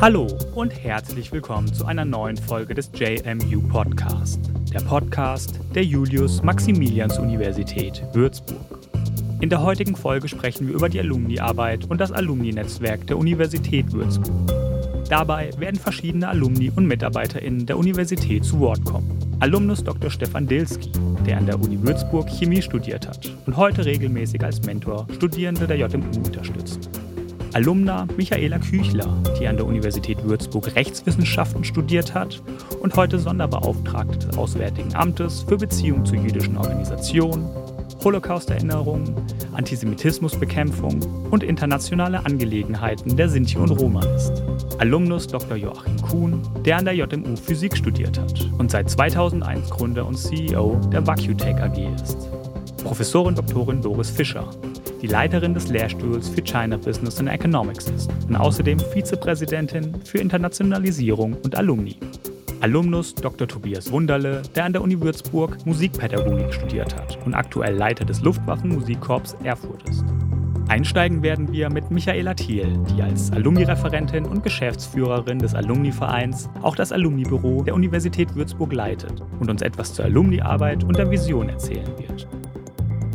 Hallo und herzlich willkommen zu einer neuen Folge des JMU Podcast, der Podcast der Julius-Maximilians-Universität Würzburg. In der heutigen Folge sprechen wir über die Alumni-Arbeit und das Alumni-Netzwerk der Universität Würzburg. Dabei werden verschiedene Alumni und MitarbeiterInnen der Universität zu Wort kommen. Alumnus Dr. Stefan Dilski, der an der Uni Würzburg Chemie studiert hat und heute regelmäßig als Mentor Studierende der JMU unterstützt. Alumna Michaela Küchler, die an der Universität Würzburg Rechtswissenschaften studiert hat und heute Sonderbeauftragte des Auswärtigen Amtes für Beziehungen zu jüdischen Organisationen, Holocaust-Erinnerung, Antisemitismusbekämpfung und internationale Angelegenheiten der Sinti und Roma ist. Alumnus Dr. Joachim Kuhn, der an der JMU Physik studiert hat und seit 2001 Gründer und CEO der VacuTech AG ist. Professorin Dr. Doris Fischer, die Leiterin des Lehrstuhls für China Business and Economics ist und außerdem Vizepräsidentin für Internationalisierung und Alumni. Alumnus Dr. Tobias Wunderle, der an der Uni Würzburg Musikpädagogik studiert hat und aktuell Leiter des Luftwaffenmusikkorps Erfurt ist. Einsteigen werden wir mit Michaela Thiel, die als Alumni-Referentin und Geschäftsführerin des Alumni-Vereins auch das Alumni-Büro der Universität Würzburg leitet und uns etwas zur Alumni-Arbeit und der Vision erzählen wird.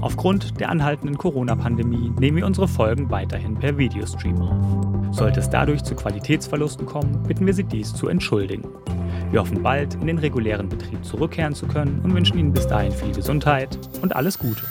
Aufgrund der anhaltenden Corona-Pandemie nehmen wir unsere Folgen weiterhin per Videostream auf. Sollte es dadurch zu Qualitätsverlusten kommen, bitten wir Sie dies zu entschuldigen. Wir hoffen bald in den regulären Betrieb zurückkehren zu können und wünschen Ihnen bis dahin viel Gesundheit und alles Gute.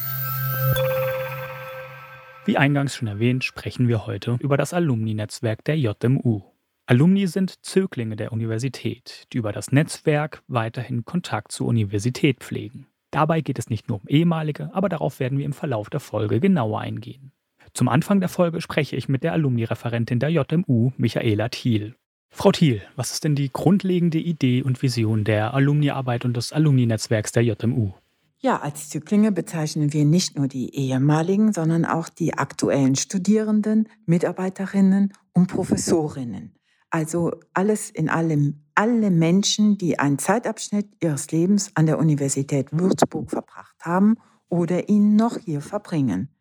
Wie eingangs schon erwähnt, sprechen wir heute über das Alumni-Netzwerk der JMU. Alumni sind Zöglinge der Universität, die über das Netzwerk weiterhin Kontakt zur Universität pflegen. Dabei geht es nicht nur um ehemalige, aber darauf werden wir im Verlauf der Folge genauer eingehen. Zum Anfang der Folge spreche ich mit der Alumni-Referentin der JMU, Michaela Thiel. Frau Thiel, was ist denn die grundlegende Idee und Vision der Alumni-Arbeit und des Alumni-Netzwerks der JMU? Ja, als Zyklinge bezeichnen wir nicht nur die ehemaligen, sondern auch die aktuellen Studierenden, Mitarbeiterinnen und Professorinnen. Also alles in allem, alle Menschen, die einen Zeitabschnitt ihres Lebens an der Universität Würzburg verbracht haben oder ihn noch hier verbringen.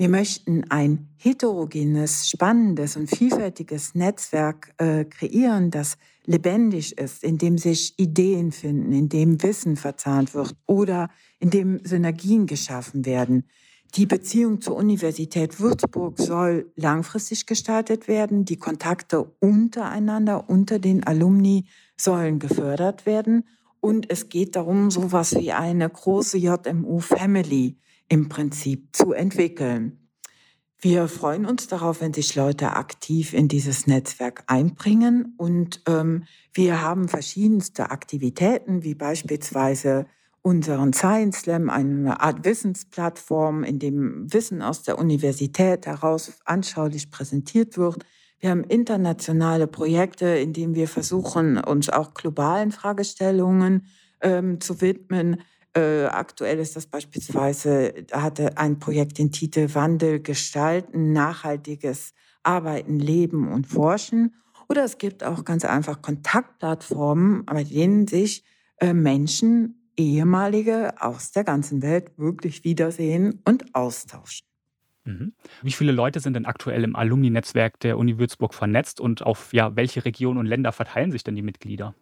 Wir möchten ein heterogenes, spannendes und vielfältiges Netzwerk äh, kreieren, das lebendig ist, in dem sich Ideen finden, in dem Wissen verzahnt wird oder in dem Synergien geschaffen werden. Die Beziehung zur Universität Würzburg soll langfristig gestaltet werden. Die Kontakte untereinander, unter den Alumni sollen gefördert werden. Und es geht darum, so etwas wie eine große JMU-Family im Prinzip zu entwickeln. Wir freuen uns darauf, wenn sich Leute aktiv in dieses Netzwerk einbringen. Und ähm, wir haben verschiedenste Aktivitäten, wie beispielsweise unseren Science Slam, eine Art Wissensplattform, in dem Wissen aus der Universität heraus anschaulich präsentiert wird. Wir haben internationale Projekte, in denen wir versuchen, uns auch globalen Fragestellungen ähm, zu widmen. Äh, aktuell ist das beispielsweise, hatte ein Projekt den Titel Wandel gestalten, nachhaltiges Arbeiten, Leben und Forschen. Oder es gibt auch ganz einfach Kontaktplattformen, bei denen sich äh, Menschen ehemalige aus der ganzen Welt wirklich wiedersehen und austauschen. Mhm. Wie viele Leute sind denn aktuell im Alumni-Netzwerk der Uni Würzburg vernetzt und auf ja, welche Regionen und Länder verteilen sich denn die Mitglieder?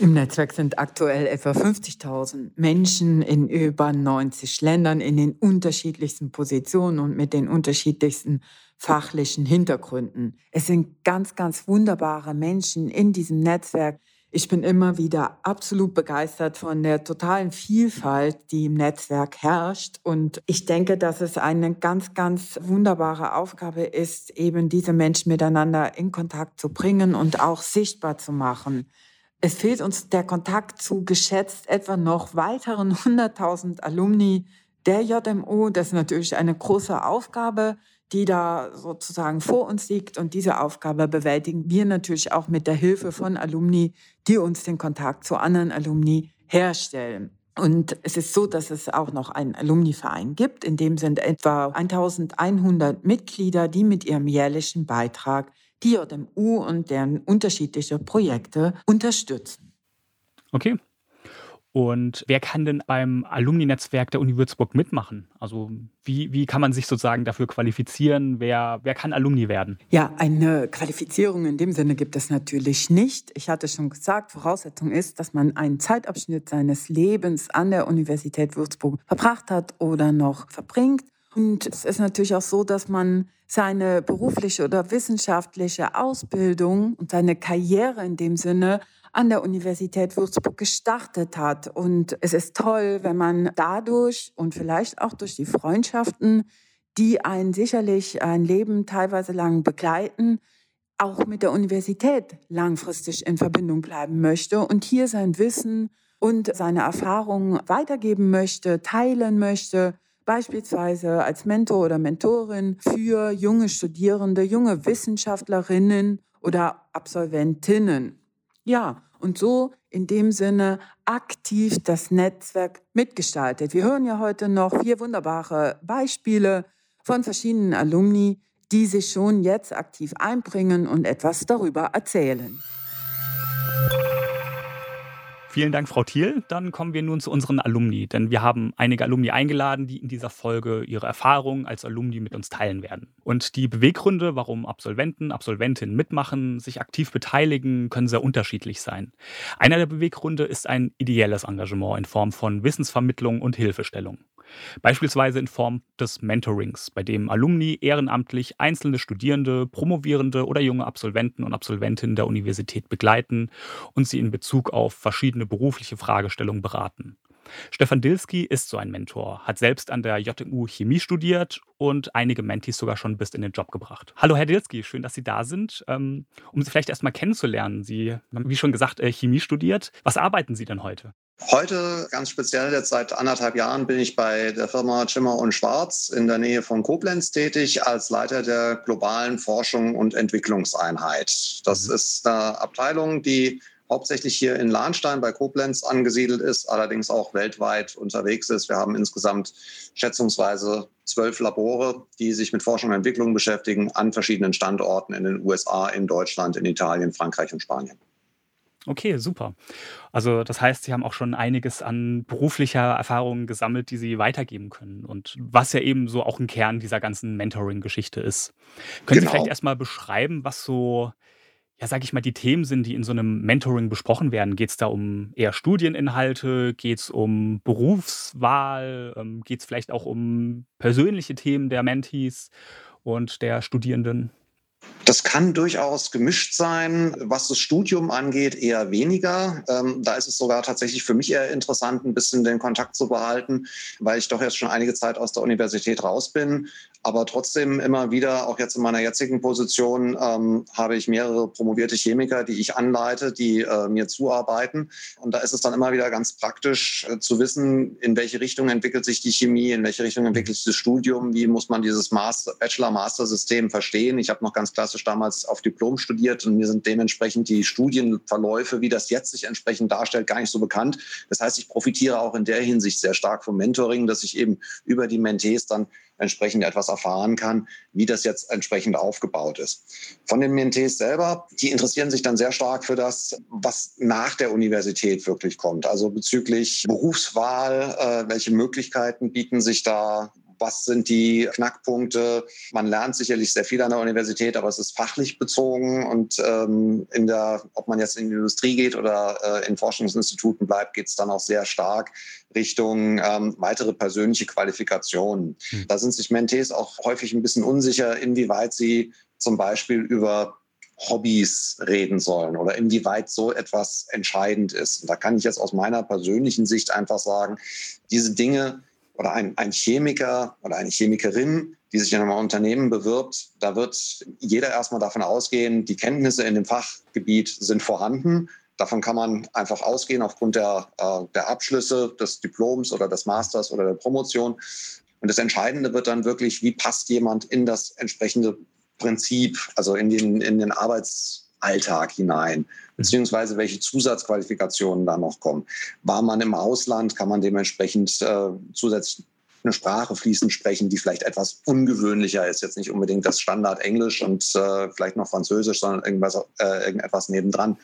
Im Netzwerk sind aktuell etwa 50.000 Menschen in über 90 Ländern in den unterschiedlichsten Positionen und mit den unterschiedlichsten fachlichen Hintergründen. Es sind ganz, ganz wunderbare Menschen in diesem Netzwerk, ich bin immer wieder absolut begeistert von der totalen Vielfalt, die im Netzwerk herrscht. Und ich denke, dass es eine ganz, ganz wunderbare Aufgabe ist, eben diese Menschen miteinander in Kontakt zu bringen und auch sichtbar zu machen. Es fehlt uns der Kontakt zu geschätzt etwa noch weiteren 100.000 Alumni der JMU. Das ist natürlich eine große Aufgabe die da sozusagen vor uns liegt. Und diese Aufgabe bewältigen wir natürlich auch mit der Hilfe von Alumni, die uns den Kontakt zu anderen Alumni herstellen. Und es ist so, dass es auch noch einen Alumni-Verein gibt. In dem sind etwa 1100 Mitglieder, die mit ihrem jährlichen Beitrag die JMU und deren unterschiedliche Projekte unterstützen. Okay. Und wer kann denn beim Alumni-Netzwerk der Uni Würzburg mitmachen? Also wie, wie kann man sich sozusagen dafür qualifizieren? Wer, wer kann Alumni werden? Ja, eine Qualifizierung in dem Sinne gibt es natürlich nicht. Ich hatte schon gesagt, Voraussetzung ist, dass man einen Zeitabschnitt seines Lebens an der Universität Würzburg verbracht hat oder noch verbringt. Und es ist natürlich auch so, dass man seine berufliche oder wissenschaftliche Ausbildung und seine Karriere in dem Sinne an der Universität Würzburg gestartet hat. Und es ist toll, wenn man dadurch und vielleicht auch durch die Freundschaften, die einen sicherlich ein Leben teilweise lang begleiten, auch mit der Universität langfristig in Verbindung bleiben möchte und hier sein Wissen und seine Erfahrungen weitergeben möchte, teilen möchte, beispielsweise als Mentor oder Mentorin für junge Studierende, junge Wissenschaftlerinnen oder Absolventinnen. Ja, und so in dem Sinne aktiv das Netzwerk mitgestaltet. Wir hören ja heute noch vier wunderbare Beispiele von verschiedenen Alumni, die sich schon jetzt aktiv einbringen und etwas darüber erzählen. Vielen Dank, Frau Thiel. Dann kommen wir nun zu unseren Alumni, denn wir haben einige Alumni eingeladen, die in dieser Folge ihre Erfahrungen als Alumni mit uns teilen werden. Und die Beweggründe, warum Absolventen, Absolventinnen mitmachen, sich aktiv beteiligen, können sehr unterschiedlich sein. Einer der Beweggründe ist ein ideelles Engagement in Form von Wissensvermittlung und Hilfestellung. Beispielsweise in Form des Mentorings, bei dem Alumni ehrenamtlich einzelne Studierende, Promovierende oder junge Absolventen und Absolventinnen der Universität begleiten und sie in Bezug auf verschiedene berufliche Fragestellungen beraten. Stefan Dilski ist so ein Mentor, hat selbst an der JMU Chemie studiert und einige Mentis sogar schon bis in den Job gebracht. Hallo Herr Dilski, schön, dass Sie da sind. Ähm, um Sie vielleicht erstmal kennenzulernen, Sie haben, wie schon gesagt, äh, Chemie studiert. Was arbeiten Sie denn heute? Heute, ganz speziell jetzt seit anderthalb Jahren, bin ich bei der Firma Schimmer und Schwarz in der Nähe von Koblenz tätig als Leiter der globalen Forschung und Entwicklungseinheit. Das mhm. ist eine Abteilung, die hauptsächlich hier in Lahnstein bei Koblenz angesiedelt ist, allerdings auch weltweit unterwegs ist. Wir haben insgesamt schätzungsweise zwölf Labore, die sich mit Forschung und Entwicklung beschäftigen, an verschiedenen Standorten in den USA, in Deutschland, in Italien, Frankreich und Spanien. Okay, super. Also das heißt, Sie haben auch schon einiges an beruflicher Erfahrung gesammelt, die Sie weitergeben können und was ja eben so auch ein Kern dieser ganzen Mentoring-Geschichte ist. Können Sie vielleicht genau. erstmal beschreiben, was so, ja, sage ich mal, die Themen sind, die in so einem Mentoring besprochen werden? Geht es da um eher Studieninhalte? Geht es um Berufswahl? Ähm, Geht es vielleicht auch um persönliche Themen der Mentees und der Studierenden? Das kann durchaus gemischt sein. Was das Studium angeht, eher weniger. Ähm, da ist es sogar tatsächlich für mich eher interessant, ein bisschen den Kontakt zu behalten, weil ich doch jetzt schon einige Zeit aus der Universität raus bin aber trotzdem immer wieder, auch jetzt in meiner jetzigen Position, ähm, habe ich mehrere promovierte Chemiker, die ich anleite, die äh, mir zuarbeiten. Und da ist es dann immer wieder ganz praktisch äh, zu wissen, in welche Richtung entwickelt sich die Chemie, in welche Richtung entwickelt sich das Studium, wie muss man dieses Bachelor-Master-System verstehen. Ich habe noch ganz klassisch damals auf Diplom studiert und mir sind dementsprechend die Studienverläufe, wie das jetzt sich entsprechend darstellt, gar nicht so bekannt. Das heißt, ich profitiere auch in der Hinsicht sehr stark vom Mentoring, dass ich eben über die Mentees dann entsprechend etwas erfahren kann, wie das jetzt entsprechend aufgebaut ist. Von den Mentees selber, die interessieren sich dann sehr stark für das, was nach der Universität wirklich kommt. Also bezüglich Berufswahl, äh, welche Möglichkeiten bieten sich da, was sind die Knackpunkte. Man lernt sicherlich sehr viel an der Universität, aber es ist fachlich bezogen und ähm, in der, ob man jetzt in die Industrie geht oder äh, in Forschungsinstituten bleibt, geht es dann auch sehr stark Richtung ähm, weitere persönliche Qualifikationen. Hm. Da sind sich Mentees auch häufig ein bisschen unsicher, inwieweit sie zum Beispiel über Hobbys reden sollen oder inwieweit so etwas entscheidend ist. Und da kann ich jetzt aus meiner persönlichen Sicht einfach sagen, diese Dinge oder ein, ein Chemiker oder eine Chemikerin, die sich in einem Unternehmen bewirbt, da wird jeder erstmal davon ausgehen, die Kenntnisse in dem Fachgebiet sind vorhanden. Davon kann man einfach ausgehen aufgrund der, äh, der Abschlüsse des Diploms oder des Masters oder der Promotion. Und das Entscheidende wird dann wirklich, wie passt jemand in das entsprechende Prinzip, also in den, in den Arbeitsalltag hinein beziehungsweise welche Zusatzqualifikationen da noch kommen. War man im Ausland, kann man dementsprechend äh, zusätzlich eine Sprache fließend sprechen, die vielleicht etwas ungewöhnlicher ist. Jetzt nicht unbedingt das Standard Englisch und äh, vielleicht noch Französisch, sondern irgendwas, äh, irgendetwas nebendran.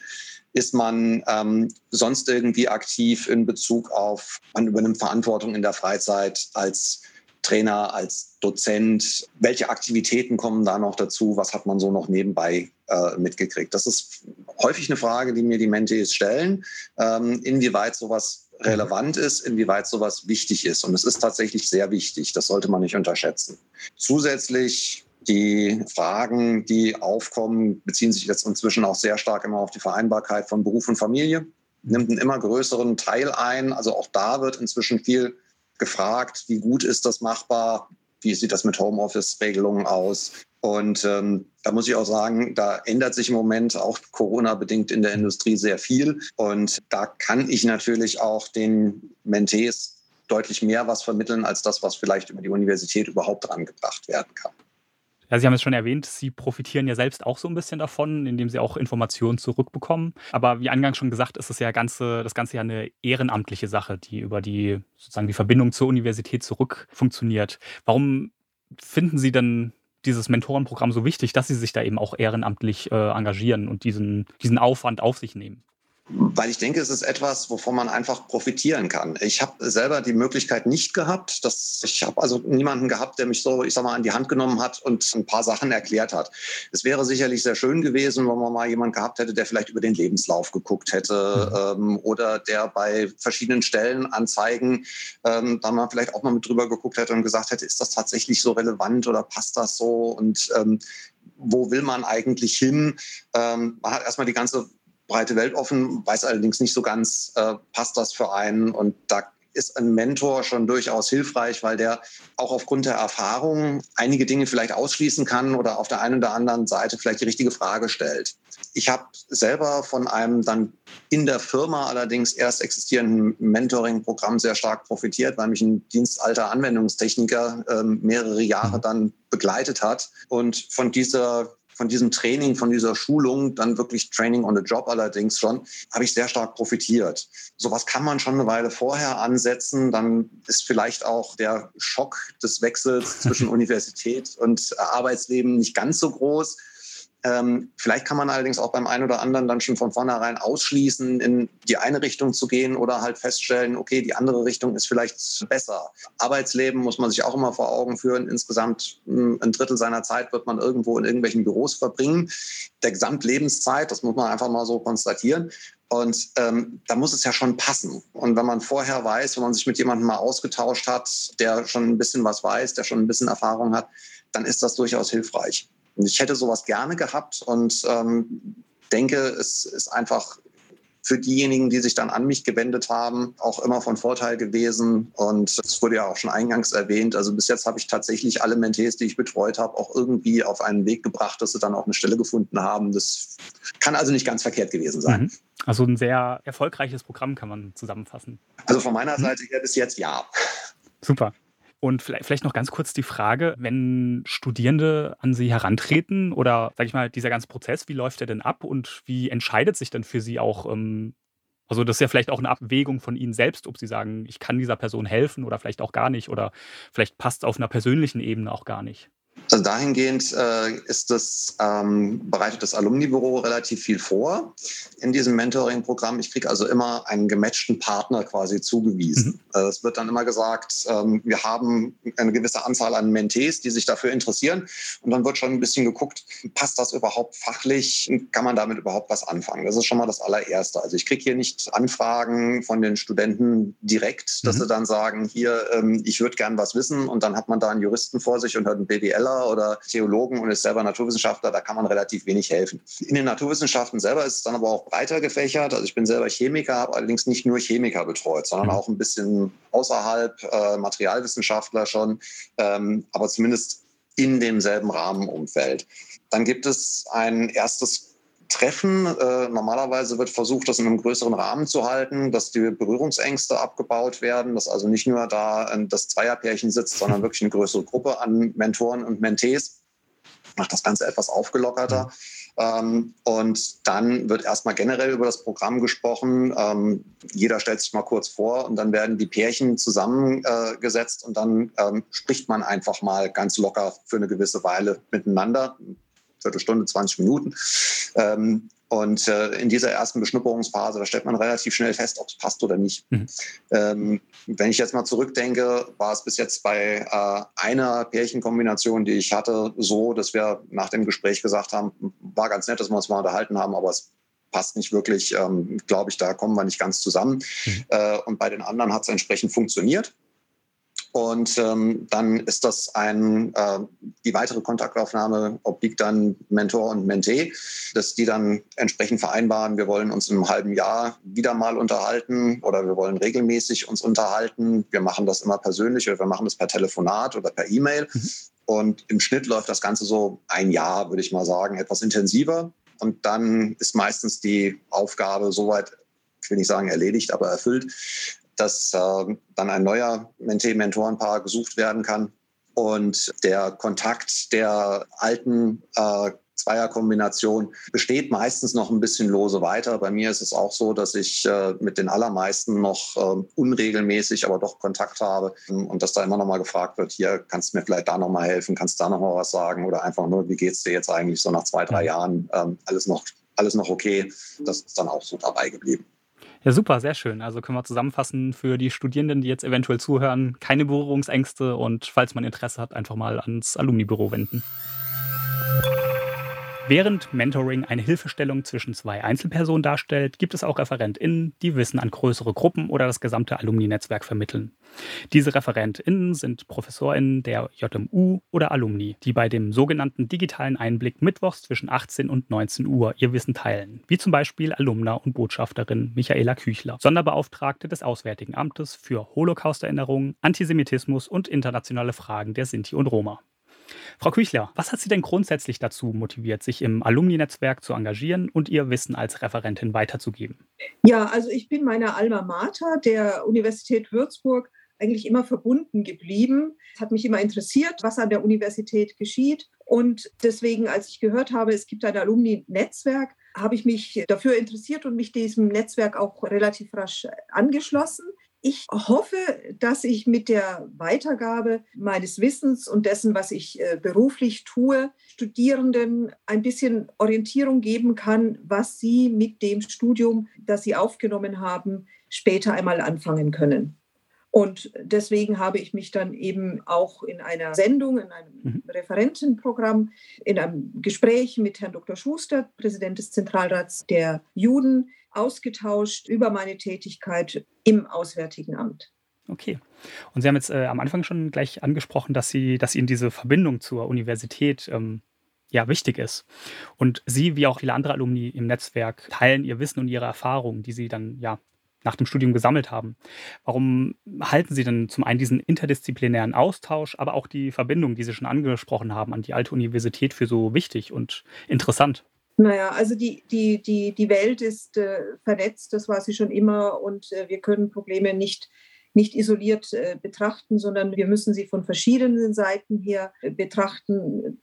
Ist man ähm, sonst irgendwie aktiv in Bezug auf, man übernimmt Verantwortung in der Freizeit als Trainer, als Dozent? Welche Aktivitäten kommen da noch dazu? Was hat man so noch nebenbei äh, mitgekriegt? Das ist häufig eine Frage, die mir die Mentees stellen, ähm, inwieweit sowas relevant ist, inwieweit sowas wichtig ist. Und es ist tatsächlich sehr wichtig. Das sollte man nicht unterschätzen. Zusätzlich die Fragen, die aufkommen, beziehen sich jetzt inzwischen auch sehr stark immer auf die Vereinbarkeit von Beruf und Familie. Nimmt einen immer größeren Teil ein. Also auch da wird inzwischen viel gefragt, wie gut ist das machbar? Wie sieht das mit Homeoffice-Regelungen aus? Und ähm, da muss ich auch sagen, da ändert sich im Moment auch Corona-bedingt in der Industrie sehr viel. Und da kann ich natürlich auch den Mentees deutlich mehr was vermitteln als das, was vielleicht über die Universität überhaupt angebracht werden kann. Ja, Sie haben es schon erwähnt, Sie profitieren ja selbst auch so ein bisschen davon, indem Sie auch Informationen zurückbekommen. Aber wie eingangs schon gesagt, ist es ja ganze, das Ganze ja eine ehrenamtliche Sache, die über die sozusagen die Verbindung zur Universität zurück funktioniert. Warum finden Sie denn dieses Mentorenprogramm so wichtig, dass Sie sich da eben auch ehrenamtlich äh, engagieren und diesen, diesen Aufwand auf sich nehmen? Weil ich denke, es ist etwas, wovon man einfach profitieren kann. Ich habe selber die Möglichkeit nicht gehabt, dass ich habe also niemanden gehabt, der mich so, ich sag mal, an die Hand genommen hat und ein paar Sachen erklärt hat. Es wäre sicherlich sehr schön gewesen, wenn man mal jemanden gehabt hätte, der vielleicht über den Lebenslauf geguckt hätte mhm. ähm, oder der bei verschiedenen Stellenanzeigen ähm, dann mal vielleicht auch mal mit drüber geguckt hätte und gesagt hätte, ist das tatsächlich so relevant oder passt das so und ähm, wo will man eigentlich hin? Ähm, man hat erstmal die ganze breite Welt offen, weiß allerdings nicht so ganz, äh, passt das für einen. Und da ist ein Mentor schon durchaus hilfreich, weil der auch aufgrund der Erfahrung einige Dinge vielleicht ausschließen kann oder auf der einen oder anderen Seite vielleicht die richtige Frage stellt. Ich habe selber von einem dann in der Firma allerdings erst existierenden Mentoring-Programm sehr stark profitiert, weil mich ein dienstalter Anwendungstechniker äh, mehrere Jahre dann begleitet hat. Und von dieser von diesem Training, von dieser Schulung, dann wirklich Training on the Job allerdings schon, habe ich sehr stark profitiert. Sowas kann man schon eine Weile vorher ansetzen. Dann ist vielleicht auch der Schock des Wechsels zwischen Universität und Arbeitsleben nicht ganz so groß. Ähm, vielleicht kann man allerdings auch beim einen oder anderen dann schon von vornherein ausschließen, in die eine Richtung zu gehen oder halt feststellen, okay, die andere Richtung ist vielleicht besser. Arbeitsleben muss man sich auch immer vor Augen führen. Insgesamt hm, ein Drittel seiner Zeit wird man irgendwo in irgendwelchen Büros verbringen. Der Gesamtlebenszeit, das muss man einfach mal so konstatieren. Und ähm, da muss es ja schon passen. Und wenn man vorher weiß, wenn man sich mit jemandem mal ausgetauscht hat, der schon ein bisschen was weiß, der schon ein bisschen Erfahrung hat, dann ist das durchaus hilfreich. Und ich hätte sowas gerne gehabt und ähm, denke, es ist einfach für diejenigen, die sich dann an mich gewendet haben, auch immer von Vorteil gewesen. Und es wurde ja auch schon eingangs erwähnt. Also bis jetzt habe ich tatsächlich alle Mentees, die ich betreut habe, auch irgendwie auf einen Weg gebracht, dass sie dann auch eine Stelle gefunden haben. Das kann also nicht ganz verkehrt gewesen sein. Mhm. Also ein sehr erfolgreiches Programm kann man zusammenfassen. Also von meiner mhm. Seite her bis jetzt ja. Super. Und vielleicht noch ganz kurz die Frage, wenn Studierende an Sie herantreten oder, sage ich mal, dieser ganze Prozess, wie läuft der denn ab und wie entscheidet sich denn für Sie auch, ähm, also das ist ja vielleicht auch eine Abwägung von Ihnen selbst, ob Sie sagen, ich kann dieser Person helfen oder vielleicht auch gar nicht oder vielleicht passt es auf einer persönlichen Ebene auch gar nicht. Also dahingehend äh, ist das, ähm, bereitet das Alumni-Büro relativ viel vor in diesem Mentoring-Programm. Ich kriege also immer einen gematchten Partner quasi zugewiesen. Mhm. Also es wird dann immer gesagt, ähm, wir haben eine gewisse Anzahl an Mentees, die sich dafür interessieren. Und dann wird schon ein bisschen geguckt, passt das überhaupt fachlich? Kann man damit überhaupt was anfangen? Das ist schon mal das allererste. Also ich kriege hier nicht Anfragen von den Studenten direkt, dass mhm. sie dann sagen, hier, ähm, ich würde gern was wissen. Und dann hat man da einen Juristen vor sich und hört einen BWLer oder Theologen und ist selber Naturwissenschaftler, da kann man relativ wenig helfen. In den Naturwissenschaften selber ist es dann aber auch breiter gefächert. Also ich bin selber Chemiker, habe allerdings nicht nur Chemiker betreut, sondern mhm. auch ein bisschen außerhalb, äh, Materialwissenschaftler schon, ähm, aber zumindest in demselben Rahmenumfeld. Dann gibt es ein erstes Treffen. Äh, normalerweise wird versucht, das in einem größeren Rahmen zu halten, dass die Berührungsängste abgebaut werden, dass also nicht nur da äh, das Zweierpärchen sitzt, sondern wirklich eine größere Gruppe an Mentoren und Mentees. Macht das Ganze etwas aufgelockerter. Ähm, und dann wird erstmal generell über das Programm gesprochen. Ähm, jeder stellt sich mal kurz vor und dann werden die Pärchen zusammengesetzt und dann ähm, spricht man einfach mal ganz locker für eine gewisse Weile miteinander. Viertelstunde, 20 Minuten. Ähm, Und äh, in dieser ersten Beschnupperungsphase, da stellt man relativ schnell fest, ob es passt oder nicht. Mhm. Ähm, wenn ich jetzt mal zurückdenke, war es bis jetzt bei äh, einer Pärchenkombination, die ich hatte, so, dass wir nach dem Gespräch gesagt haben, war ganz nett, dass wir uns mal unterhalten haben, aber es passt nicht wirklich, ähm, glaube ich, da kommen wir nicht ganz zusammen. Mhm. Äh, und bei den anderen hat es entsprechend funktioniert. Und ähm, dann ist das ein, äh, die weitere Kontaktaufnahme obliegt dann Mentor und Mentee, dass die dann entsprechend vereinbaren, wir wollen uns in einem halben Jahr wieder mal unterhalten oder wir wollen regelmäßig uns unterhalten. Wir machen das immer persönlich oder wir machen das per Telefonat oder per E-Mail. Mhm. Und im Schnitt läuft das Ganze so ein Jahr, würde ich mal sagen, etwas intensiver. Und dann ist meistens die Aufgabe soweit ich will nicht sagen erledigt, aber erfüllt, dass äh, dann ein neuer Mentee-Mentorenpaar gesucht werden kann und der Kontakt der alten äh, Zweierkombination besteht meistens noch ein bisschen lose weiter. Bei mir ist es auch so, dass ich äh, mit den allermeisten noch äh, unregelmäßig, aber doch Kontakt habe und dass da immer noch mal gefragt wird, hier kannst du mir vielleicht da noch mal helfen, kannst du da noch mal was sagen oder einfach nur, wie geht's dir jetzt eigentlich so nach zwei, drei Jahren? Ähm, alles noch, alles noch okay. Das ist dann auch so dabei geblieben. Ja, super, sehr schön. Also können wir zusammenfassen für die Studierenden, die jetzt eventuell zuhören, keine Berührungsängste und falls man Interesse hat, einfach mal ans Alumni-Büro wenden. Während Mentoring eine Hilfestellung zwischen zwei Einzelpersonen darstellt, gibt es auch ReferentInnen, die Wissen an größere Gruppen oder das gesamte Alumni-Netzwerk vermitteln. Diese ReferentInnen sind ProfessorInnen der JMU oder Alumni, die bei dem sogenannten digitalen Einblick mittwochs zwischen 18 und 19 Uhr ihr Wissen teilen, wie zum Beispiel Alumna und Botschafterin Michaela Küchler, Sonderbeauftragte des Auswärtigen Amtes für Holocaust-Erinnerung, Antisemitismus und internationale Fragen der Sinti und Roma. Frau Küchler, was hat Sie denn grundsätzlich dazu motiviert, sich im Alumni-Netzwerk zu engagieren und Ihr Wissen als Referentin weiterzugeben? Ja, also ich bin meiner Alma Mater, der Universität Würzburg, eigentlich immer verbunden geblieben. Es hat mich immer interessiert, was an der Universität geschieht. Und deswegen, als ich gehört habe, es gibt ein Alumni-Netzwerk, habe ich mich dafür interessiert und mich diesem Netzwerk auch relativ rasch angeschlossen. Ich hoffe, dass ich mit der Weitergabe meines Wissens und dessen, was ich äh, beruflich tue, Studierenden ein bisschen Orientierung geben kann, was sie mit dem Studium, das sie aufgenommen haben, später einmal anfangen können. Und deswegen habe ich mich dann eben auch in einer Sendung, in einem mhm. Referentenprogramm, in einem Gespräch mit Herrn Dr. Schuster, Präsident des Zentralrats der Juden, ausgetauscht über meine Tätigkeit im Auswärtigen Amt. Okay. Und Sie haben jetzt äh, am Anfang schon gleich angesprochen, dass, Sie, dass Ihnen diese Verbindung zur Universität ähm, ja wichtig ist. Und Sie, wie auch viele andere Alumni im Netzwerk, teilen Ihr Wissen und Ihre Erfahrungen, die Sie dann ja nach dem Studium gesammelt haben. Warum halten Sie denn zum einen diesen interdisziplinären Austausch, aber auch die Verbindung, die Sie schon angesprochen haben, an die alte Universität für so wichtig und interessant? Naja, also die, die, die, die Welt ist äh, vernetzt, das war sie schon immer und äh, wir können Probleme nicht, nicht isoliert äh, betrachten, sondern wir müssen sie von verschiedenen Seiten her äh, betrachten.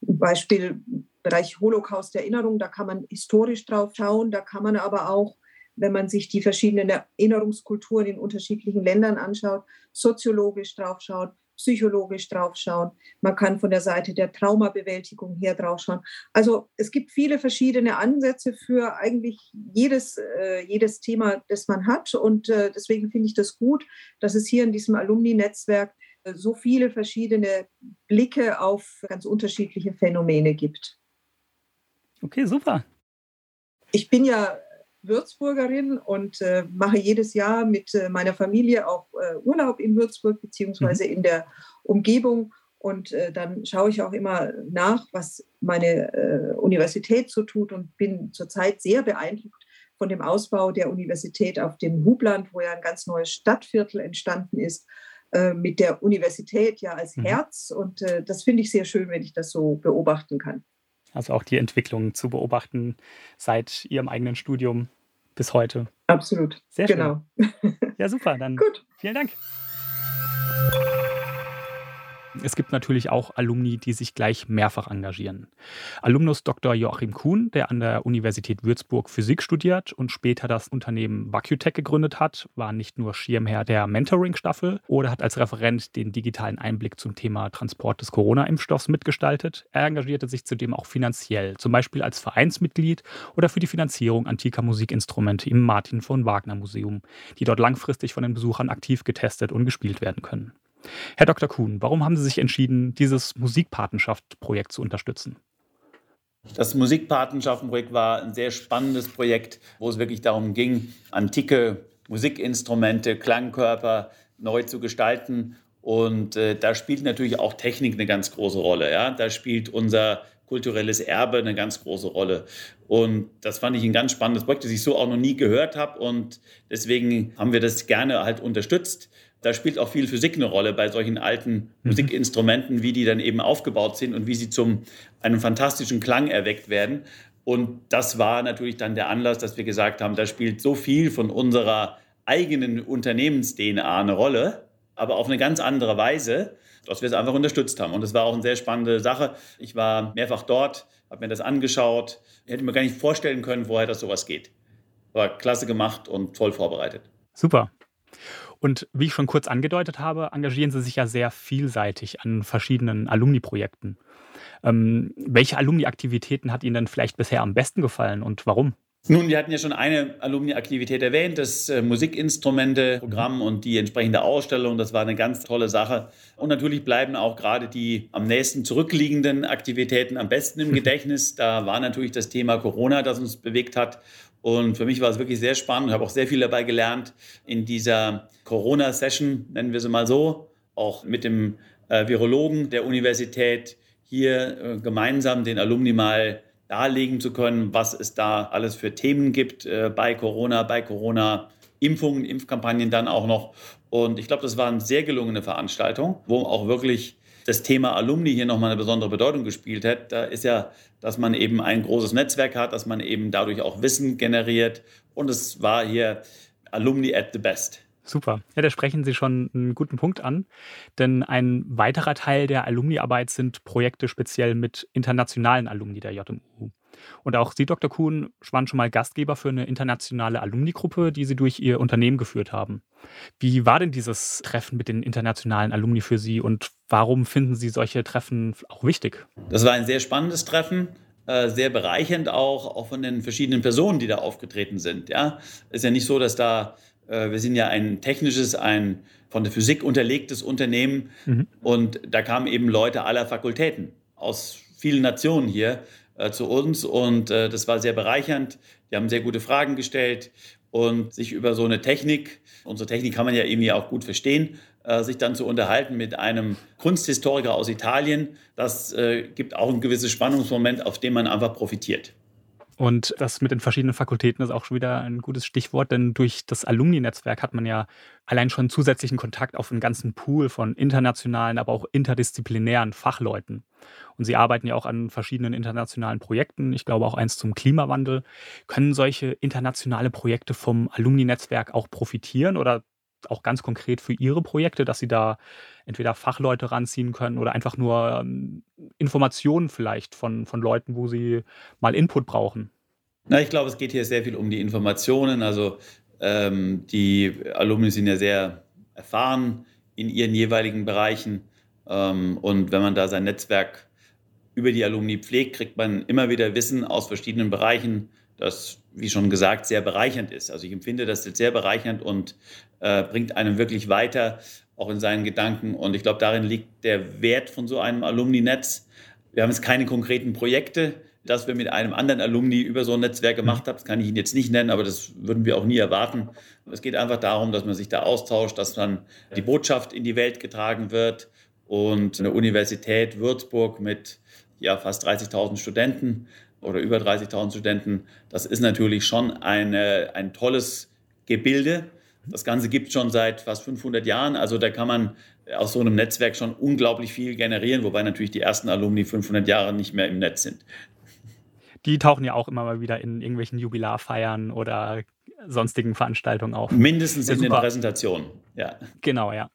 Beispiel Bereich Holocaust-Erinnerung, da kann man historisch drauf schauen, da kann man aber auch, wenn man sich die verschiedenen Erinnerungskulturen in unterschiedlichen Ländern anschaut, soziologisch drauf schaut, psychologisch draufschauen. Man kann von der Seite der Traumabewältigung her draufschauen. Also es gibt viele verschiedene Ansätze für eigentlich jedes, äh, jedes Thema, das man hat. Und äh, deswegen finde ich das gut, dass es hier in diesem Alumni-Netzwerk äh, so viele verschiedene Blicke auf ganz unterschiedliche Phänomene gibt. Okay, super. Ich bin ja Würzburgerin und äh, mache jedes Jahr mit äh, meiner Familie auch äh, Urlaub in Würzburg beziehungsweise mhm. in der Umgebung. Und äh, dann schaue ich auch immer nach, was meine äh, Universität so tut und bin zurzeit sehr beeindruckt von dem Ausbau der Universität auf dem Hubland, wo ja ein ganz neues Stadtviertel entstanden ist, äh, mit der Universität ja als mhm. Herz. Und das finde ich sehr schön, wenn ich das so beobachten kann. Also auch die Entwicklung zu beobachten seit Ihrem eigenen Studium bis heute. Absolut. Sehr schön. Genau. Ja, super. Dann Gut. vielen Dank. Es gibt natürlich auch Alumni, die sich gleich mehrfach engagieren. Alumnus Dr. Joachim Kuhn, der an der Universität Würzburg Physik studiert und später das Unternehmen Vacutech gegründet hat, war nicht nur Schirmherr der Mentoring-Staffel oder hat als Referent den digitalen Einblick zum Thema Transport des Corona-Impfstoffs mitgestaltet. Er engagierte sich zudem auch finanziell, zum Beispiel als Vereinsmitglied oder für die Finanzierung antiker Musikinstrumente im Martin von Wagner Museum, die dort langfristig von den Besuchern aktiv getestet und gespielt werden können. Herr Dr. Kuhn, warum haben Sie sich entschieden, dieses Musikpatenschaftsprojekt zu unterstützen? Das Musikpatenschaftenprojekt war ein sehr spannendes Projekt, wo es wirklich darum ging, antike Musikinstrumente, Klangkörper neu zu gestalten. Und äh, da spielt natürlich auch Technik eine ganz große Rolle. Ja? Da spielt unser kulturelles Erbe eine ganz große Rolle. Und das fand ich ein ganz spannendes Projekt, das ich so auch noch nie gehört habe. Und deswegen haben wir das gerne halt unterstützt da spielt auch viel Physik eine Rolle bei solchen alten mhm. Musikinstrumenten, wie die dann eben aufgebaut sind und wie sie zum einem fantastischen Klang erweckt werden. Und das war natürlich dann der Anlass, dass wir gesagt haben, da spielt so viel von unserer eigenen Unternehmens-DNA eine Rolle, aber auf eine ganz andere Weise, dass wir es einfach unterstützt haben. Und das war auch eine sehr spannende Sache. Ich war mehrfach dort, habe mir das angeschaut, hätte mir gar nicht vorstellen können, woher das sowas geht. War klasse gemacht und toll vorbereitet. Super. Und wie ich schon kurz angedeutet habe, engagieren Sie sich ja sehr vielseitig an verschiedenen Alumni-Projekten. Ähm, welche Alumni-Aktivitäten hat Ihnen denn vielleicht bisher am besten gefallen und warum? Nun, wir hatten ja schon eine Alumni-Aktivität erwähnt, das äh, Musikinstrumente-Programm und die entsprechende Ausstellung. Das war eine ganz tolle Sache. Und natürlich bleiben auch gerade die am nächsten zurückliegenden Aktivitäten am besten im Gedächtnis. Da war natürlich das Thema Corona, das uns bewegt hat. Und für mich war es wirklich sehr spannend. Ich habe auch sehr viel dabei gelernt in dieser Corona-Session, nennen wir sie mal so, auch mit dem äh, Virologen der Universität hier äh, gemeinsam den Alumni mal darlegen zu können, was es da alles für Themen gibt äh, bei Corona, bei Corona. Impfungen, Impfkampagnen dann auch noch. Und ich glaube, das war eine sehr gelungene Veranstaltung, wo auch wirklich das Thema Alumni hier nochmal eine besondere Bedeutung gespielt hat. Da ist ja, dass man eben ein großes Netzwerk hat, dass man eben dadurch auch Wissen generiert. Und es war hier Alumni at the best. Super. Ja, da sprechen Sie schon einen guten Punkt an. Denn ein weiterer Teil der Alumni-Arbeit sind Projekte speziell mit internationalen Alumni der JMU. Und auch Sie, Dr. Kuhn, waren schon mal Gastgeber für eine internationale Alumni-Gruppe, die Sie durch Ihr Unternehmen geführt haben. Wie war denn dieses Treffen mit den internationalen Alumni für Sie und warum finden Sie solche Treffen auch wichtig? Das war ein sehr spannendes Treffen äh, sehr bereichernd auch, auch von den verschiedenen Personen, die da aufgetreten sind. Ja, ist ja nicht so, dass da äh, wir sind ja ein technisches, ein von der Physik unterlegtes Unternehmen mhm. und da kamen eben Leute aller Fakultäten aus vielen Nationen hier äh, zu uns und äh, das war sehr bereichernd. Die haben sehr gute Fragen gestellt und sich über so eine Technik, unsere Technik kann man ja irgendwie auch gut verstehen, äh, sich dann zu unterhalten mit einem Kunsthistoriker aus Italien, das äh, gibt auch ein gewisses Spannungsmoment, auf dem man einfach profitiert. Und das mit den verschiedenen Fakultäten ist auch schon wieder ein gutes Stichwort, denn durch das Alumni-Netzwerk hat man ja allein schon zusätzlichen Kontakt auf einen ganzen Pool von internationalen, aber auch interdisziplinären Fachleuten. Und Sie arbeiten ja auch an verschiedenen internationalen Projekten, ich glaube auch eins zum Klimawandel. Können solche internationale Projekte vom Alumni-Netzwerk auch profitieren oder auch ganz konkret für Ihre Projekte, dass Sie da entweder Fachleute ranziehen können oder einfach nur ähm, Informationen vielleicht von, von Leuten, wo Sie mal Input brauchen? Na, ich glaube, es geht hier sehr viel um die Informationen. Also ähm, die Alumni sind ja sehr erfahren in ihren jeweiligen Bereichen. Ähm, und wenn man da sein Netzwerk über die Alumni pflegt, kriegt man immer wieder Wissen aus verschiedenen Bereichen, das, wie schon gesagt, sehr bereichernd ist. Also ich empfinde das jetzt sehr bereichernd und äh, bringt einem wirklich weiter, auch in seinen Gedanken. Und ich glaube, darin liegt der Wert von so einem Alumni-Netz. Wir haben jetzt keine konkreten Projekte, dass wir mit einem anderen Alumni über so ein Netzwerk gemacht haben. Das kann ich Ihnen jetzt nicht nennen, aber das würden wir auch nie erwarten. Es geht einfach darum, dass man sich da austauscht, dass dann die Botschaft in die Welt getragen wird und eine Universität Würzburg mit ja, fast 30.000 Studenten oder über 30.000 Studenten, das ist natürlich schon eine, ein tolles Gebilde. Das Ganze gibt es schon seit fast 500 Jahren. Also da kann man aus so einem Netzwerk schon unglaublich viel generieren, wobei natürlich die ersten Alumni 500 Jahre nicht mehr im Netz sind. Die tauchen ja auch immer mal wieder in irgendwelchen Jubilarfeiern oder sonstigen Veranstaltungen auf. Mindestens ja, in den Präsentationen, ja. Genau, ja.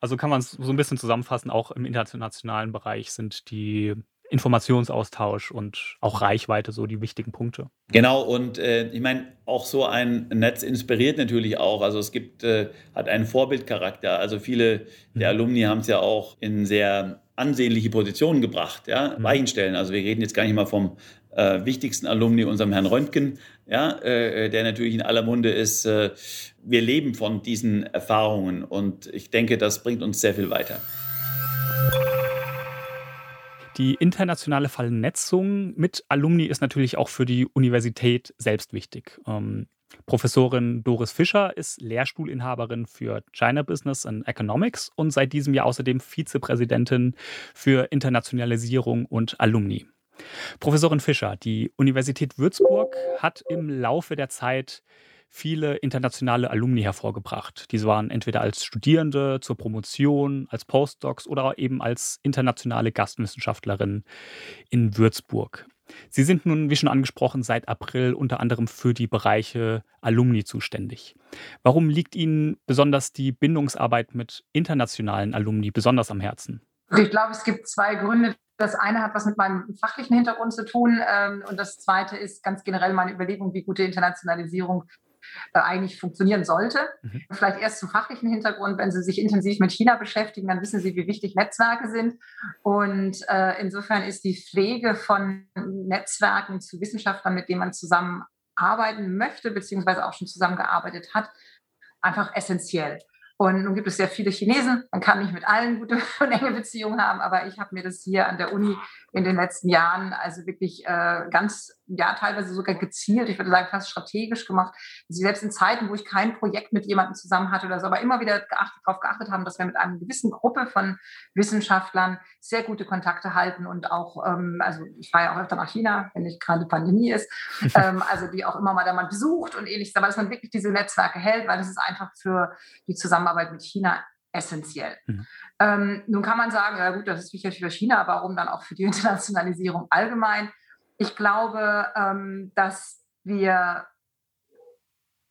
Also kann man es so ein bisschen zusammenfassen, auch im internationalen Bereich sind die Informationsaustausch und auch Reichweite so die wichtigen Punkte. Genau, und äh, ich meine, auch so ein Netz inspiriert natürlich auch. Also es gibt, äh, hat einen Vorbildcharakter. Also viele der mhm. Alumni haben es ja auch in sehr ansehnliche Positionen gebracht, ja, mhm. Weichenstellen. Also wir reden jetzt gar nicht mal vom äh, wichtigsten Alumni, unserem Herrn Röntgen, ja, äh, der natürlich in aller Munde ist. Äh, wir leben von diesen Erfahrungen und ich denke, das bringt uns sehr viel weiter. Die internationale Vernetzung mit Alumni ist natürlich auch für die Universität selbst wichtig. Ähm, Professorin Doris Fischer ist Lehrstuhlinhaberin für China Business and Economics und seit diesem Jahr außerdem Vizepräsidentin für Internationalisierung und Alumni. Professorin Fischer, die Universität Würzburg hat im Laufe der Zeit viele internationale Alumni hervorgebracht. Diese waren entweder als Studierende zur Promotion, als Postdocs oder eben als internationale Gastwissenschaftlerin in Würzburg. Sie sind nun, wie schon angesprochen, seit April unter anderem für die Bereiche Alumni zuständig. Warum liegt Ihnen besonders die Bindungsarbeit mit internationalen Alumni besonders am Herzen? Ich glaube, es gibt zwei Gründe. Das eine hat was mit meinem fachlichen Hintergrund zu tun ähm, und das zweite ist ganz generell meine Überlegung, wie gute Internationalisierung eigentlich funktionieren sollte. Mhm. Vielleicht erst zum fachlichen Hintergrund, wenn Sie sich intensiv mit China beschäftigen, dann wissen Sie, wie wichtig Netzwerke sind. Und äh, insofern ist die Pflege von Netzwerken zu Wissenschaftlern, mit denen man zusammenarbeiten möchte, beziehungsweise auch schon zusammengearbeitet hat, einfach essentiell. Und nun gibt es sehr viele Chinesen. Man kann nicht mit allen gute und enge Beziehungen haben, aber ich habe mir das hier an der Uni in den letzten Jahren also wirklich äh, ganz, ja, teilweise sogar gezielt, ich würde sagen fast strategisch gemacht. Sie selbst in Zeiten, wo ich kein Projekt mit jemandem zusammen hatte oder so, aber immer wieder geachtet, darauf geachtet haben, dass wir mit einer gewissen Gruppe von Wissenschaftlern sehr gute Kontakte halten und auch, ähm, also ich fahre ja auch öfter nach China, wenn nicht gerade Pandemie ist, ähm, also die auch immer mal da mal besucht und ähnliches, aber dass man wirklich diese Netzwerke hält, weil das ist einfach für die Zusammenarbeit mit China essentiell. Mhm. Ähm, nun kann man sagen, ja gut, das ist wichtig für China, aber warum dann auch für die Internationalisierung allgemein? Ich glaube, ähm, dass wir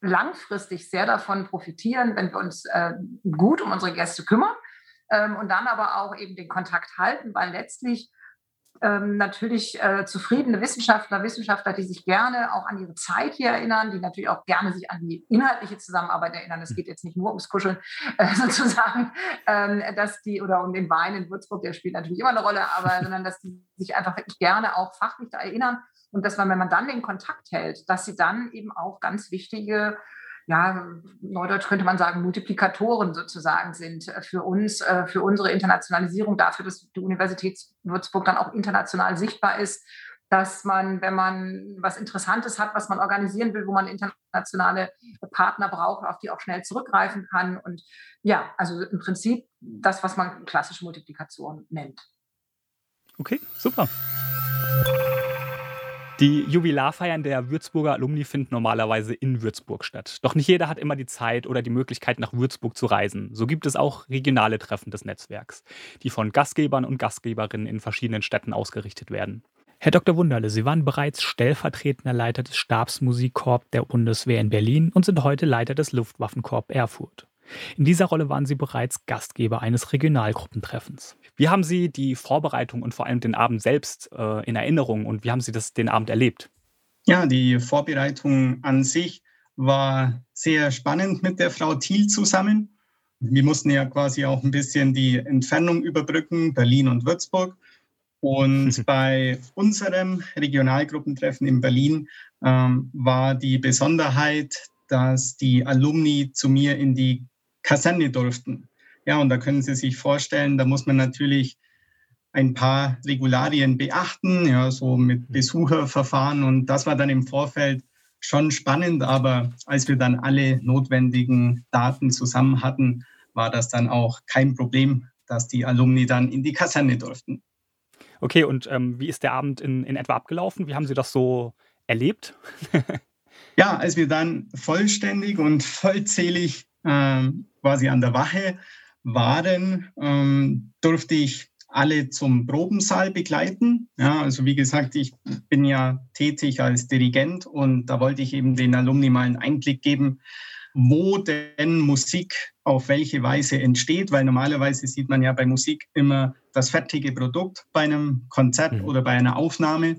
langfristig sehr davon profitieren, wenn wir uns äh, gut um unsere Gäste kümmern ähm, und dann aber auch eben den Kontakt halten, weil letztlich ähm, natürlich äh, zufriedene Wissenschaftler, Wissenschaftler, die sich gerne auch an ihre Zeit hier erinnern, die natürlich auch gerne sich an die inhaltliche Zusammenarbeit erinnern. Es geht jetzt nicht nur ums Kuscheln äh, sozusagen, ähm, dass die oder um den Wein in Würzburg, der spielt natürlich immer eine Rolle, aber sondern dass die sich einfach wirklich gerne auch fachlich da erinnern und dass man, wenn man dann den Kontakt hält, dass sie dann eben auch ganz wichtige ja, neudeutsch könnte man sagen, Multiplikatoren sozusagen sind äh, für uns, äh, für unsere Internationalisierung, dafür, dass die Universität Würzburg dann auch international sichtbar ist, dass man, wenn man was Interessantes hat, was man organisieren will, wo man internationale Partner braucht, auf die auch schnell zurückgreifen kann. Und ja, also im Prinzip das, was man klassische Multiplikation nennt. Okay, super. Die Jubilarfeiern der Würzburger Alumni finden normalerweise in Würzburg statt. Doch nicht jeder hat immer die Zeit oder die Möglichkeit, nach Würzburg zu reisen. So gibt es auch regionale Treffen des Netzwerks, die von Gastgebern und Gastgeberinnen in verschiedenen Städten ausgerichtet werden. Herr Dr. Wunderle, Sie waren bereits stellvertretender Leiter des Stabsmusikkorps der Bundeswehr in Berlin und sind heute Leiter des Luftwaffenkorps Erfurt. In dieser Rolle waren Sie bereits Gastgeber eines Regionalgruppentreffens. Wie haben Sie die Vorbereitung und vor allem den Abend selbst äh, in Erinnerung und wie haben Sie das, den Abend erlebt? Ja, die Vorbereitung an sich war sehr spannend mit der Frau Thiel zusammen. Wir mussten ja quasi auch ein bisschen die Entfernung überbrücken, Berlin und Würzburg. Und bei unserem Regionalgruppentreffen in Berlin ähm, war die Besonderheit, dass die Alumni zu mir in die Kaserne durften. Ja, und da können Sie sich vorstellen, da muss man natürlich ein paar Regularien beachten, ja, so mit Besucherverfahren. Und das war dann im Vorfeld schon spannend, aber als wir dann alle notwendigen Daten zusammen hatten, war das dann auch kein Problem, dass die Alumni dann in die Kaserne durften. Okay, und ähm, wie ist der Abend in, in etwa abgelaufen? Wie haben Sie das so erlebt? ja, als wir dann vollständig und vollzählig ähm, quasi an der Wache waren, ähm, durfte ich alle zum Probensaal begleiten. Ja, also wie gesagt, ich bin ja tätig als Dirigent und da wollte ich eben den Alumni mal einen Einblick geben, wo denn Musik auf welche Weise entsteht, weil normalerweise sieht man ja bei Musik immer das fertige Produkt bei einem Konzert mhm. oder bei einer Aufnahme.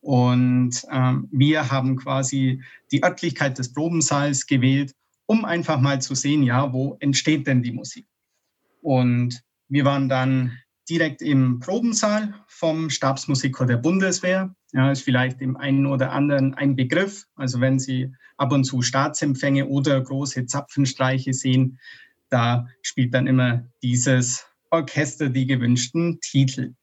Und ähm, wir haben quasi die Örtlichkeit des Probensaals gewählt, um einfach mal zu sehen, ja, wo entsteht denn die Musik? Und wir waren dann direkt im Probensaal vom Stabsmusiker der Bundeswehr. Ja, ist vielleicht dem einen oder anderen ein Begriff. Also wenn Sie ab und zu Staatsempfänge oder große Zapfenstreiche sehen, da spielt dann immer dieses Orchester die gewünschten Titel.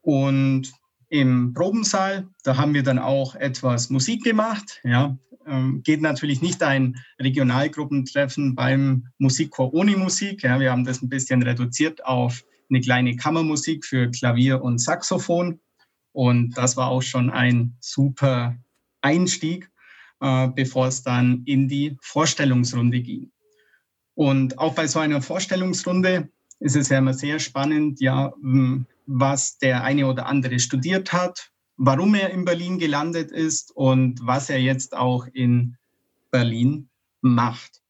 Und im Probensaal, da haben wir dann auch etwas Musik gemacht. Ja, ähm, geht natürlich nicht ein Regionalgruppentreffen beim Musikchor ohne Musik. Ja, wir haben das ein bisschen reduziert auf eine kleine Kammermusik für Klavier und Saxophon. Und das war auch schon ein super Einstieg, äh, bevor es dann in die Vorstellungsrunde ging. Und auch bei so einer Vorstellungsrunde ist es ja immer sehr spannend, ja, was der eine oder andere studiert hat, warum er in Berlin gelandet ist und was er jetzt auch in Berlin macht.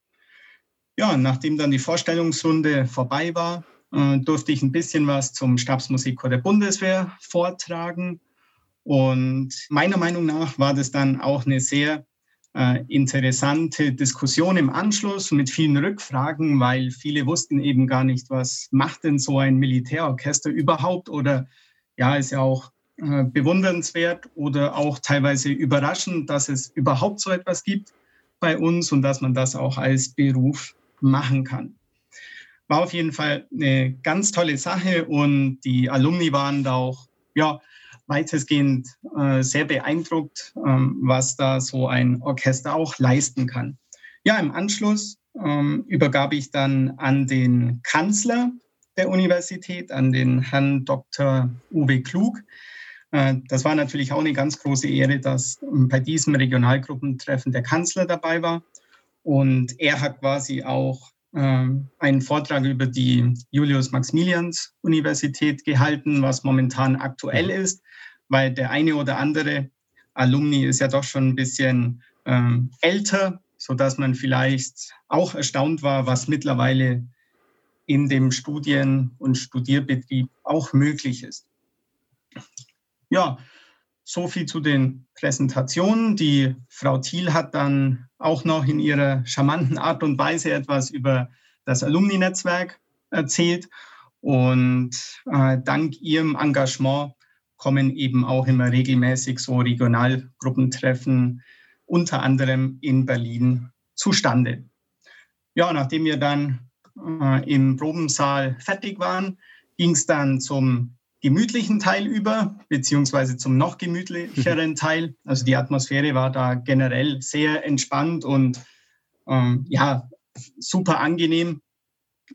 Ja, nachdem dann die Vorstellungsrunde vorbei war, äh, durfte ich ein bisschen was zum Stabsmusikchor der Bundeswehr vortragen. Und meiner Meinung nach war das dann auch eine sehr äh, interessante Diskussion im Anschluss mit vielen Rückfragen, weil viele wussten eben gar nicht, was macht denn so ein Militärorchester überhaupt oder ja, ist ja auch äh, bewundernswert oder auch teilweise überraschend, dass es überhaupt so etwas gibt bei uns und dass man das auch als Beruf machen kann. War auf jeden Fall eine ganz tolle Sache und die Alumni waren da auch ja, weitestgehend äh, sehr beeindruckt, ähm, was da so ein Orchester auch leisten kann. Ja, im Anschluss ähm, übergab ich dann an den Kanzler der Universität, an den Herrn Dr. Uwe Klug. Äh, das war natürlich auch eine ganz große Ehre, dass ähm, bei diesem Regionalgruppentreffen der Kanzler dabei war. Und er hat quasi auch einen Vortrag über die Julius-Maximilians-Universität gehalten, was momentan aktuell mhm. ist, weil der eine oder andere Alumni ist ja doch schon ein bisschen ähm, älter, sodass man vielleicht auch erstaunt war, was mittlerweile in dem Studien- und Studierbetrieb auch möglich ist. Ja, so viel zu den Präsentationen. Die Frau Thiel hat dann auch noch in ihrer charmanten Art und Weise etwas über das Alumni-Netzwerk erzählt. Und äh, dank ihrem Engagement kommen eben auch immer regelmäßig so Regionalgruppentreffen, unter anderem in Berlin, zustande. Ja, nachdem wir dann äh, im Probensaal fertig waren, ging es dann zum gemütlichen Teil über, beziehungsweise zum noch gemütlicheren Teil. Also die Atmosphäre war da generell sehr entspannt und ähm, ja, super angenehm.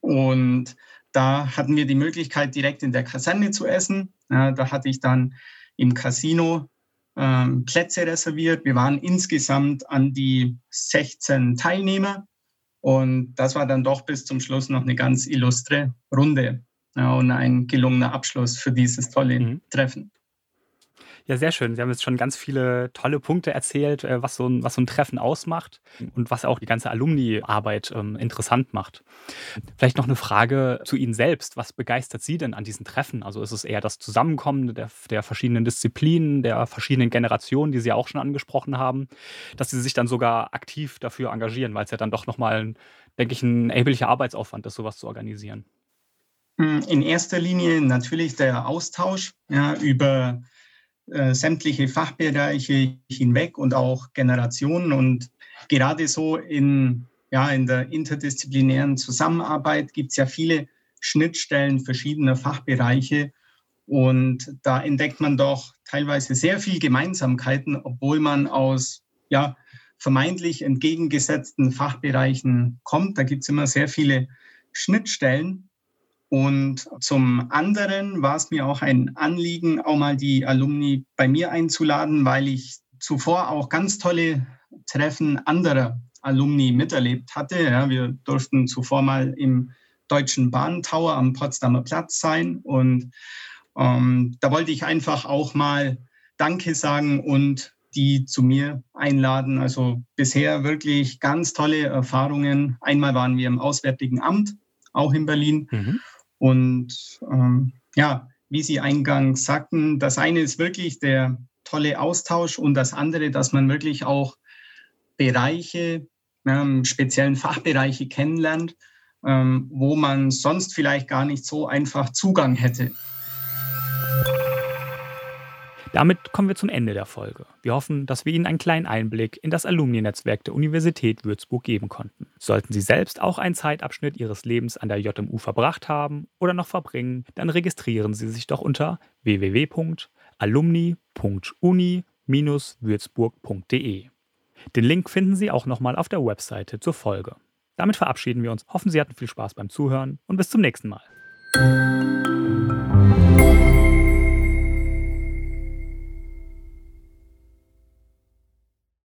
Und da hatten wir die Möglichkeit, direkt in der Kaserne zu essen. Ja, da hatte ich dann im Casino ähm, Plätze reserviert. Wir waren insgesamt an die 16 Teilnehmer. Und das war dann doch bis zum Schluss noch eine ganz illustre Runde ja, und ein gelungener Abschluss für dieses tolle mhm. Treffen. Ja, sehr schön. Sie haben jetzt schon ganz viele tolle Punkte erzählt, äh, was so ein, was so ein Treffen ausmacht und was auch die ganze Alumni-Arbeit ähm, interessant macht. Vielleicht noch eine Frage zu Ihnen selbst. Was begeistert Sie denn an diesen Treffen? Also ist es eher das Zusammenkommen der, der verschiedenen Disziplinen, der verschiedenen Generationen, die Sie auch schon angesprochen haben, dass Sie sich dann sogar aktiv dafür engagieren, weil es ja dann doch nochmal, denke ich, ein erheblicher Arbeitsaufwand ist, sowas zu organisieren? Hm, in erster Linie natürlich der Austausch ja, über äh, sämtliche Fachbereiche hinweg und auch Generationen. Und gerade so in, ja, in der interdisziplinären Zusammenarbeit gibt es ja viele Schnittstellen verschiedener Fachbereiche. Und da entdeckt man doch teilweise sehr viel Gemeinsamkeiten, obwohl man aus ja, vermeintlich entgegengesetzten Fachbereichen kommt. Da gibt es immer sehr viele Schnittstellen. Und zum anderen war es mir auch ein Anliegen, auch mal die Alumni bei mir einzuladen, weil ich zuvor auch ganz tolle Treffen anderer Alumni miterlebt hatte. Ja, wir durften zuvor mal im Deutschen Bahntower am Potsdamer Platz sein und ähm, da wollte ich einfach auch mal Danke sagen und die zu mir einladen. Also bisher wirklich ganz tolle Erfahrungen. Einmal waren wir im Auswärtigen Amt, auch in Berlin. Mhm. Und ähm, ja, wie Sie eingangs sagten, das eine ist wirklich der tolle Austausch und das andere, dass man wirklich auch Bereiche, ähm, speziellen Fachbereiche kennenlernt, ähm, wo man sonst vielleicht gar nicht so einfach Zugang hätte. Damit kommen wir zum Ende der Folge. Wir hoffen, dass wir Ihnen einen kleinen Einblick in das Alumni-Netzwerk der Universität Würzburg geben konnten. Sollten Sie selbst auch einen Zeitabschnitt Ihres Lebens an der JMU verbracht haben oder noch verbringen, dann registrieren Sie sich doch unter www.alumni.uni-würzburg.de. Den Link finden Sie auch nochmal auf der Webseite zur Folge. Damit verabschieden wir uns, hoffen Sie hatten viel Spaß beim Zuhören und bis zum nächsten Mal.